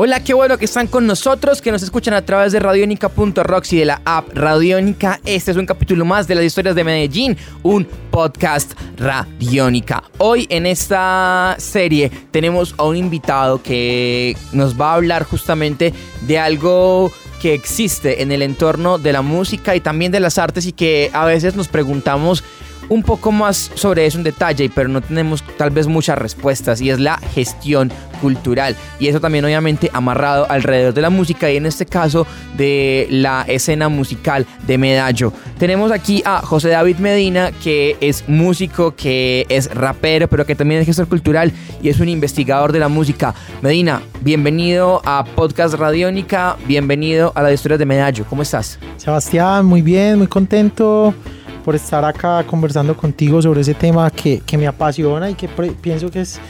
Hola, qué bueno que están con nosotros, que nos escuchan a través de radionica.rocks y de la app Radionica. Este es un capítulo más de las historias de Medellín, un podcast Radiónica. Hoy en esta serie tenemos a un invitado que nos va a hablar justamente de algo que existe en el entorno de la música y también de las artes y que a veces nos preguntamos un poco más sobre eso en detalle, pero no tenemos tal vez muchas respuestas y es la gestión cultural y eso también obviamente amarrado alrededor de la música y en este caso de la escena musical de Medallo. Tenemos aquí a José David Medina que es músico, que es rapero, pero que también es gestor cultural y es un investigador de la música. Medina, bienvenido a Podcast Radiónica, bienvenido a las historias de Medallo. ¿Cómo estás? Sebastián, muy bien, muy contento por estar acá conversando contigo sobre ese tema que, que me apasiona y que pienso que es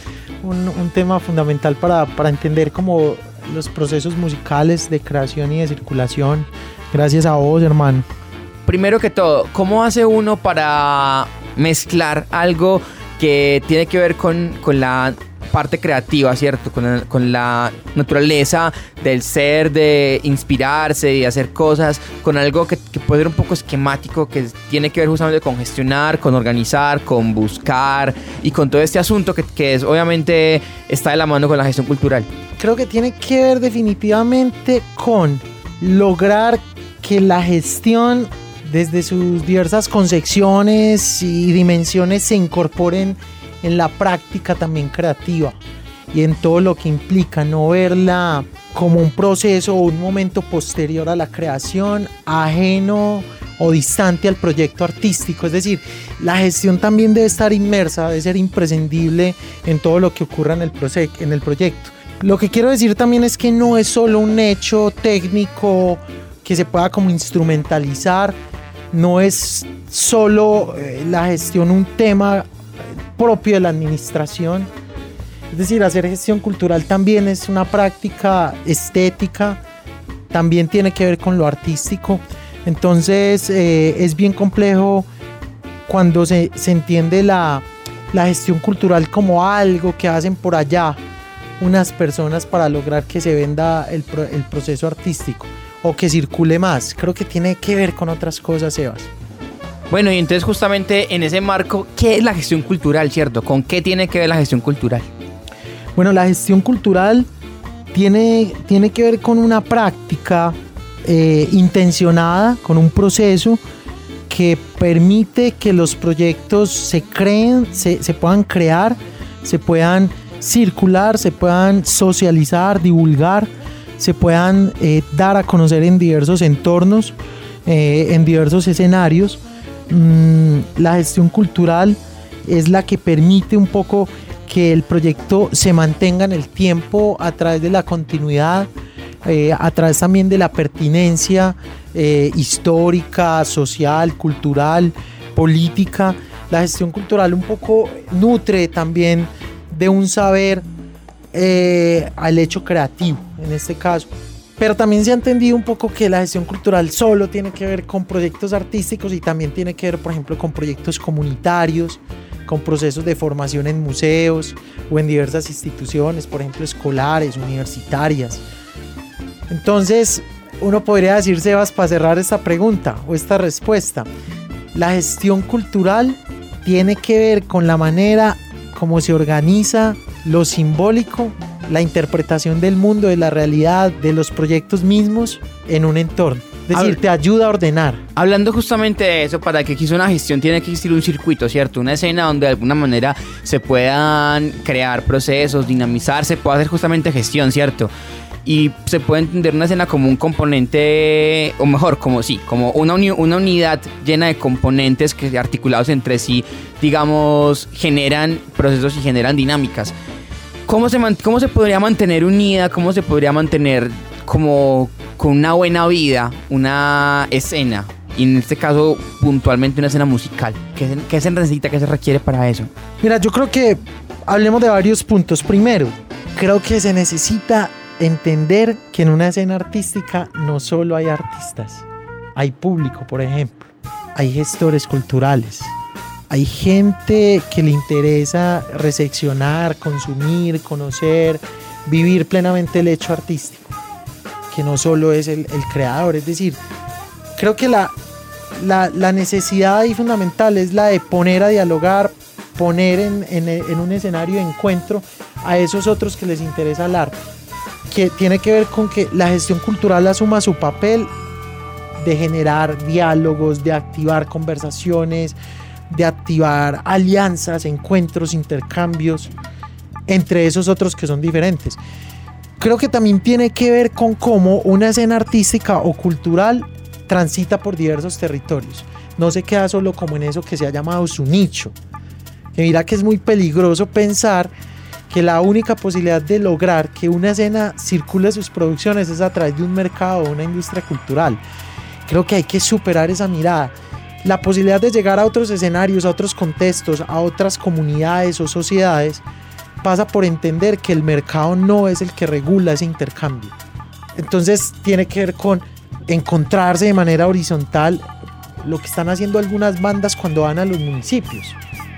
un, un tema fundamental para, para, entender como los procesos musicales de creación y de circulación. Gracias a vos, hermano. Primero que todo, ¿cómo hace uno para mezclar algo que tiene que ver con, con la parte creativa, ¿cierto? Con, con, la naturaleza del ser, de inspirarse y hacer cosas, con algo que, puede ser un poco esquemático, que tiene que ver justamente con gestionar, con organizar, con buscar y con todo este asunto que, que es obviamente está de la mano con la gestión cultural. Creo que tiene que ver definitivamente con lograr que la gestión desde sus diversas concepciones y dimensiones se incorporen en la práctica también creativa y en todo lo que implica, no verla como un proceso o un momento posterior a la creación, ajeno o distante al proyecto artístico. Es decir, la gestión también debe estar inmersa, debe ser imprescindible en todo lo que ocurra en el, en el proyecto. Lo que quiero decir también es que no es solo un hecho técnico que se pueda como instrumentalizar, no es solo eh, la gestión un tema propio de la administración. Es decir, hacer gestión cultural también es una práctica estética, también tiene que ver con lo artístico. Entonces eh, es bien complejo cuando se, se entiende la, la, gestión cultural como algo que hacen por allá unas personas para lograr que se venda el, el proceso artístico o que circule más. Creo que tiene que ver con otras cosas, Sebas. Bueno, y entonces justamente en ese marco, ¿qué es la gestión cultural, cierto? ¿Con qué tiene que ver la gestión cultural? Bueno, la gestión cultural tiene, tiene que ver con una práctica eh, intencionada, con un proceso que permite que los proyectos se creen, se, puedan crear, se puedan circular, se puedan socializar, divulgar, se puedan eh, dar a conocer en diversos entornos, eh, en diversos escenarios Mm, la gestión cultural es la que permite un poco que el proyecto se mantenga en el tiempo a través de la continuidad, eh, a través también de la pertinencia eh, histórica, social, cultural, política. La gestión cultural un poco nutre también de un saber eh, al hecho creativo, en este caso. Pero también se ha entendido un poco que la gestión cultural solo tiene que ver con proyectos artísticos y también tiene que ver, por ejemplo, con proyectos comunitarios, con procesos de formación en museos o en diversas instituciones, por ejemplo, escolares, universitarias. Entonces, uno podría decir, Sebas, para cerrar esta pregunta o esta respuesta, la gestión cultural tiene que ver con la manera como se organiza lo simbólico la interpretación del mundo, de la realidad, de los proyectos mismos en un entorno. Es decir, te ayuda a ordenar. Hablando justamente de eso, para que exista una gestión tiene que existir un circuito, ¿cierto? Una escena donde de alguna manera se puedan crear procesos, dinamizar, se pueda hacer justamente gestión, ¿cierto? y se puede entender una escena como un componente, o mejor, como sí, como una, una unidad llena de componentes que articulados entre sí, digamos, generan procesos y generan dinámicas. ¿Cómo se, ¿Cómo se podría mantener unida? ¿Cómo se podría mantener como con una buena vida una escena? Y en este caso, puntualmente una escena musical. ¿Qué, qué se necesita, qué se requiere para eso? Mira, yo creo que hablemos de varios puntos. Primero, creo que se necesita entender que en una escena artística no solo hay artistas, hay público, por ejemplo. hay gestores culturales. Hay gente que le interesa recepcionar, consumir, conocer, vivir plenamente el hecho artístico, que no solo es el, creador. Es decir, creo que la, la, la, necesidad ahí fundamental es la de poner a dialogar, poner en, en, en un escenario de encuentro a esos otros que les interesa el arte, que tiene que ver con que la gestión cultural asuma su papel de generar diálogos, de activar conversaciones, de activar alianzas, encuentros, intercambios entre esos otros que son diferentes. Creo que también tiene que ver con cómo una escena artística o cultural transita por diversos territorios. No se queda solo como en eso que se ha llamado su nicho. Que mira que es muy peligroso pensar que la única posibilidad de lograr que una escena circule sus producciones es a través de un mercado o una industria cultural. Creo que hay que superar esa mirada. La posibilidad de llegar a otros escenarios, a otros contextos, a otras comunidades o sociedades, pasa por entender que el mercado no es el que regula ese intercambio. Entonces tiene que ver con encontrarse de manera horizontal lo que están haciendo algunas bandas cuando van a los municipios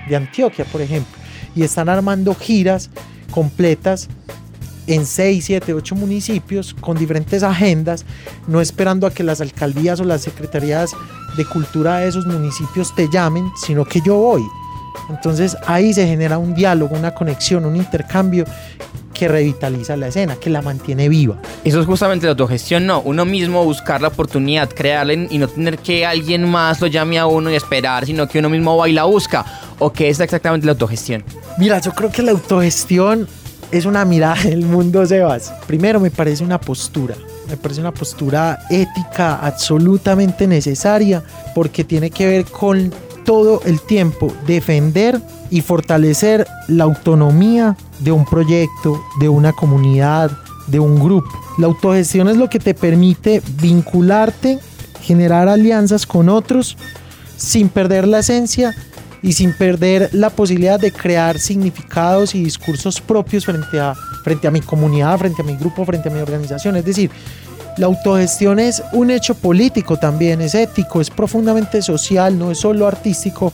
de Antioquia, por ejemplo, y están armando giras completas en 6, 7, 8 municipios con diferentes agendas, no esperando a que las alcaldías o las secretarías de cultura de esos municipios te llamen, sino que yo voy. Entonces ahí se genera un diálogo, una conexión, un intercambio que revitaliza la escena, que la mantiene viva. Eso es justamente la autogestión, no. Uno mismo buscar la oportunidad, crearla y no tener que alguien más lo llame a uno y esperar, sino que uno mismo va y la busca. ¿O qué es exactamente la autogestión? Mira, yo creo que la autogestión es una mirada del mundo, Sebas. Primero me parece una postura. Me parece una postura ética absolutamente necesaria porque tiene que ver con todo el tiempo defender y fortalecer la autonomía de un proyecto, de una comunidad, de un grupo. La autogestión es lo que te permite vincularte, generar alianzas con otros sin perder la esencia y sin perder la posibilidad de crear significados y discursos propios frente a, frente a mi comunidad, frente a mi grupo, frente a mi organización. Es decir, la autogestión es un hecho político también, es ético, es profundamente social, no es solo artístico,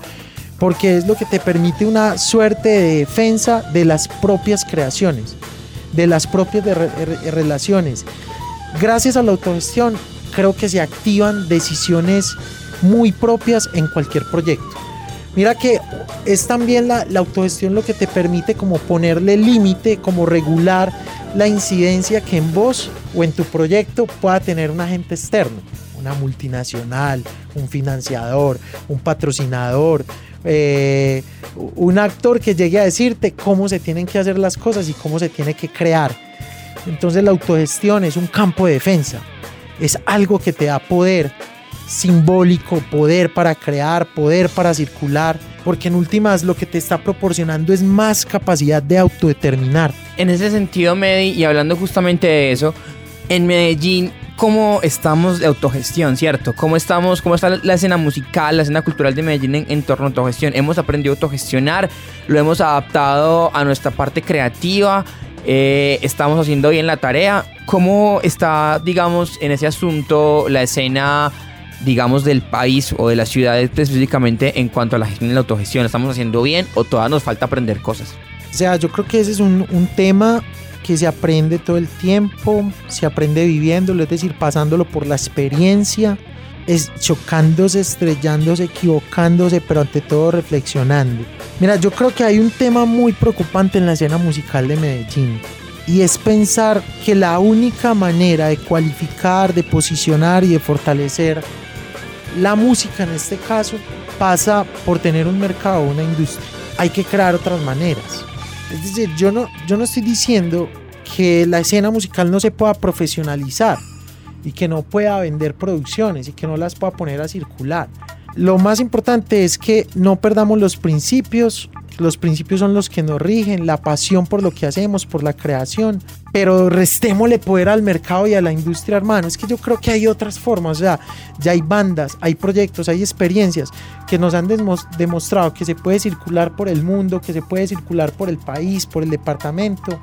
porque es lo que te permite una suerte de defensa de las propias creaciones, de las propias relaciones. Gracias a la autogestión creo que se activan decisiones muy propias en cualquier proyecto. Mira que es también la, autogestión lo que te permite como ponerle límite, como regular la incidencia que en vos o en tu proyecto pueda tener un agente externo, una multinacional, un financiador, un patrocinador, eh, un actor que llegue a decirte cómo se tienen que hacer las cosas y cómo se tiene que crear. Entonces la autogestión es un campo de defensa, es algo que te da poder simbólico, poder para crear, poder para circular, porque en últimas lo que te está proporcionando es más capacidad de autodeterminar. En ese sentido, Medi, y hablando justamente de eso, en Medellín, ¿cómo estamos de autogestión, cierto? ¿Cómo estamos, cómo está la escena musical, la escena cultural de Medellín en, torno a autogestión? Hemos aprendido a autogestionar, lo hemos adaptado a nuestra parte creativa, eh, estamos haciendo bien la tarea. ¿Cómo está, digamos, en ese asunto la escena digamos, del país o de la ciudad específicamente en cuanto a la gestión y la autogestión? ¿Estamos haciendo bien o todavía nos falta aprender cosas? O sea, yo creo que ese es un, un tema que se aprende todo el tiempo, se aprende viviéndolo, es decir, pasándolo por la experiencia, es chocándose, estrellándose, equivocándose, pero ante todo reflexionando. Mira, yo creo que hay un tema muy preocupante en la escena musical de Medellín y es pensar que la única manera de cualificar, de posicionar y de fortalecer la música en este caso pasa por tener un mercado, una industria. Hay que crear otras maneras. Es decir, yo no, yo no estoy diciendo que la escena musical no se pueda profesionalizar y que no pueda vender producciones y que no las pueda poner a circular. Lo más importante es que no perdamos los principios. Los principios son los que nos rigen, la pasión por lo que hacemos, por la creación. Pero restémosle poder al mercado y a la industria, hermano. Es que yo creo que hay otras formas. O sea, ya hay bandas, hay proyectos, hay experiencias que nos han demostrado que se puede circular por el mundo, que se puede circular por el país, por el departamento,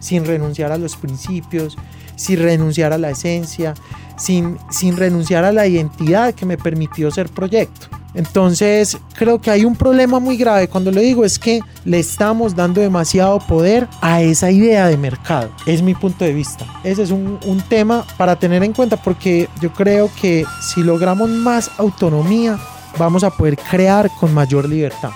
sin renunciar a los principios, sin renunciar a la esencia, sin, sin renunciar a la identidad que me permitió ser proyecto. Entonces, creo que hay un problema muy grave. Cuando lo digo es que le estamos dando demasiado poder a esa idea de mercado. Es mi punto de vista. Ese es un, un tema para tener en cuenta porque yo creo que si logramos más autonomía, vamos a poder crear con mayor libertad.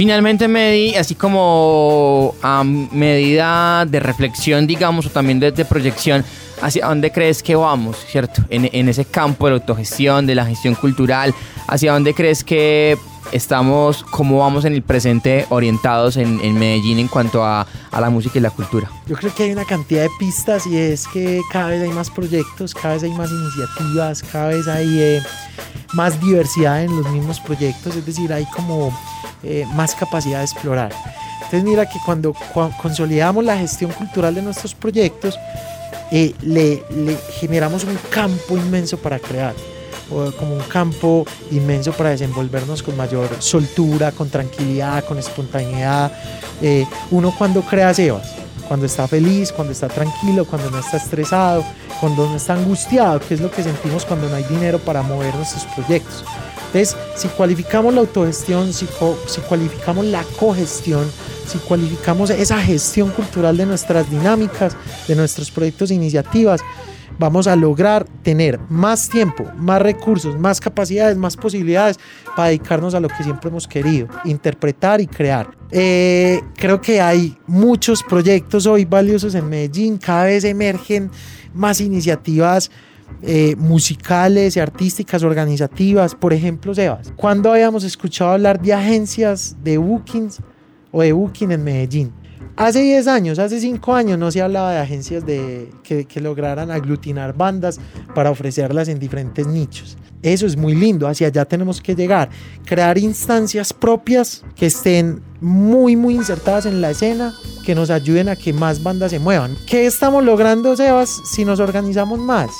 Finalmente, Medi, así como a medida de reflexión, digamos, o también de, proyección, ¿hacia dónde crees que vamos, cierto? En, ese campo de la autogestión, de la gestión cultural, ¿hacia dónde crees que estamos, cómo vamos en el presente orientados en, Medellín en cuanto a, a, la música y la cultura? Yo creo que hay una cantidad de pistas y es que cada vez hay más proyectos, cada vez hay más iniciativas, cada vez hay eh, más diversidad en los mismos proyectos, es decir, hay como eh, más capacidad de explorar. Entonces mira que cuando consolidamos la gestión cultural de nuestros proyectos, eh, le, le, generamos un campo inmenso para crear, o como un campo inmenso para desenvolvernos con mayor soltura, con tranquilidad, con espontaneidad. Eh, uno cuando crea Sebas, cuando está feliz, cuando está tranquilo, cuando no está estresado, cuando no está angustiado, que es lo que sentimos cuando no hay dinero para mover nuestros proyectos. Entonces, si cualificamos la autogestión, si, si cualificamos la cogestión, si cualificamos esa gestión cultural de nuestras dinámicas, de nuestros proyectos e iniciativas, vamos a lograr tener más tiempo, más recursos, más capacidades, más posibilidades para dedicarnos a lo que siempre hemos querido, interpretar y crear. Eh, creo que hay muchos proyectos hoy valiosos en Medellín, cada vez emergen más iniciativas eh, musicales y artísticas, organizativas. Por ejemplo, Sebas, ¿cuándo habíamos escuchado hablar de agencias de bookings o de booking en Medellín? Hace 10 años, hace 5 años no se hablaba de agencias de, que, que lograran aglutinar bandas para ofrecerlas en diferentes nichos. Eso es muy lindo, hacia allá tenemos que llegar. Crear instancias propias que estén muy, muy insertadas en la escena, que nos ayuden a que más bandas se muevan. ¿Qué estamos logrando, Sebas, si nos organizamos más?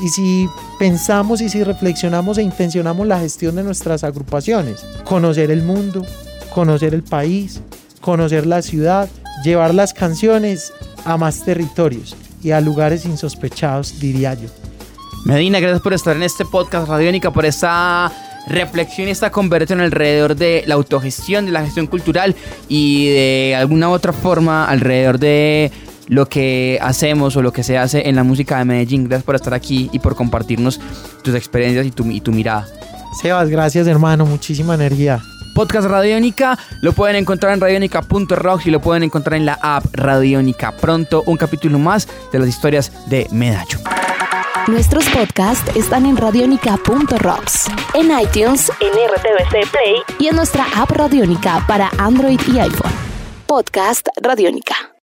y si pensamos y si reflexionamos e intencionamos la gestión de nuestras agrupaciones, conocer el mundo, conocer el país, conocer la ciudad, llevar las canciones a más territorios y a lugares insospechados, diría yo. Medina, gracias por estar en este podcast Radiónica, por esta reflexión y esta conversación alrededor de la autogestión, de la gestión cultural y de alguna otra forma alrededor de lo que hacemos o lo que se hace en la música de Medellín. Gracias por estar aquí y por compartirnos tus experiencias y tu, y tu mirada. Sebas, gracias hermano, muchísima energía. Podcast Radiónica lo pueden encontrar en radionica.rocks y lo pueden encontrar en la app Radiónica. Pronto un capítulo más de las historias de Medallo. Nuestros podcasts están en radionica.rocks, en iTunes, en RTVC Play y en nuestra app Radiónica para Android y iPhone. Podcast Radiónica.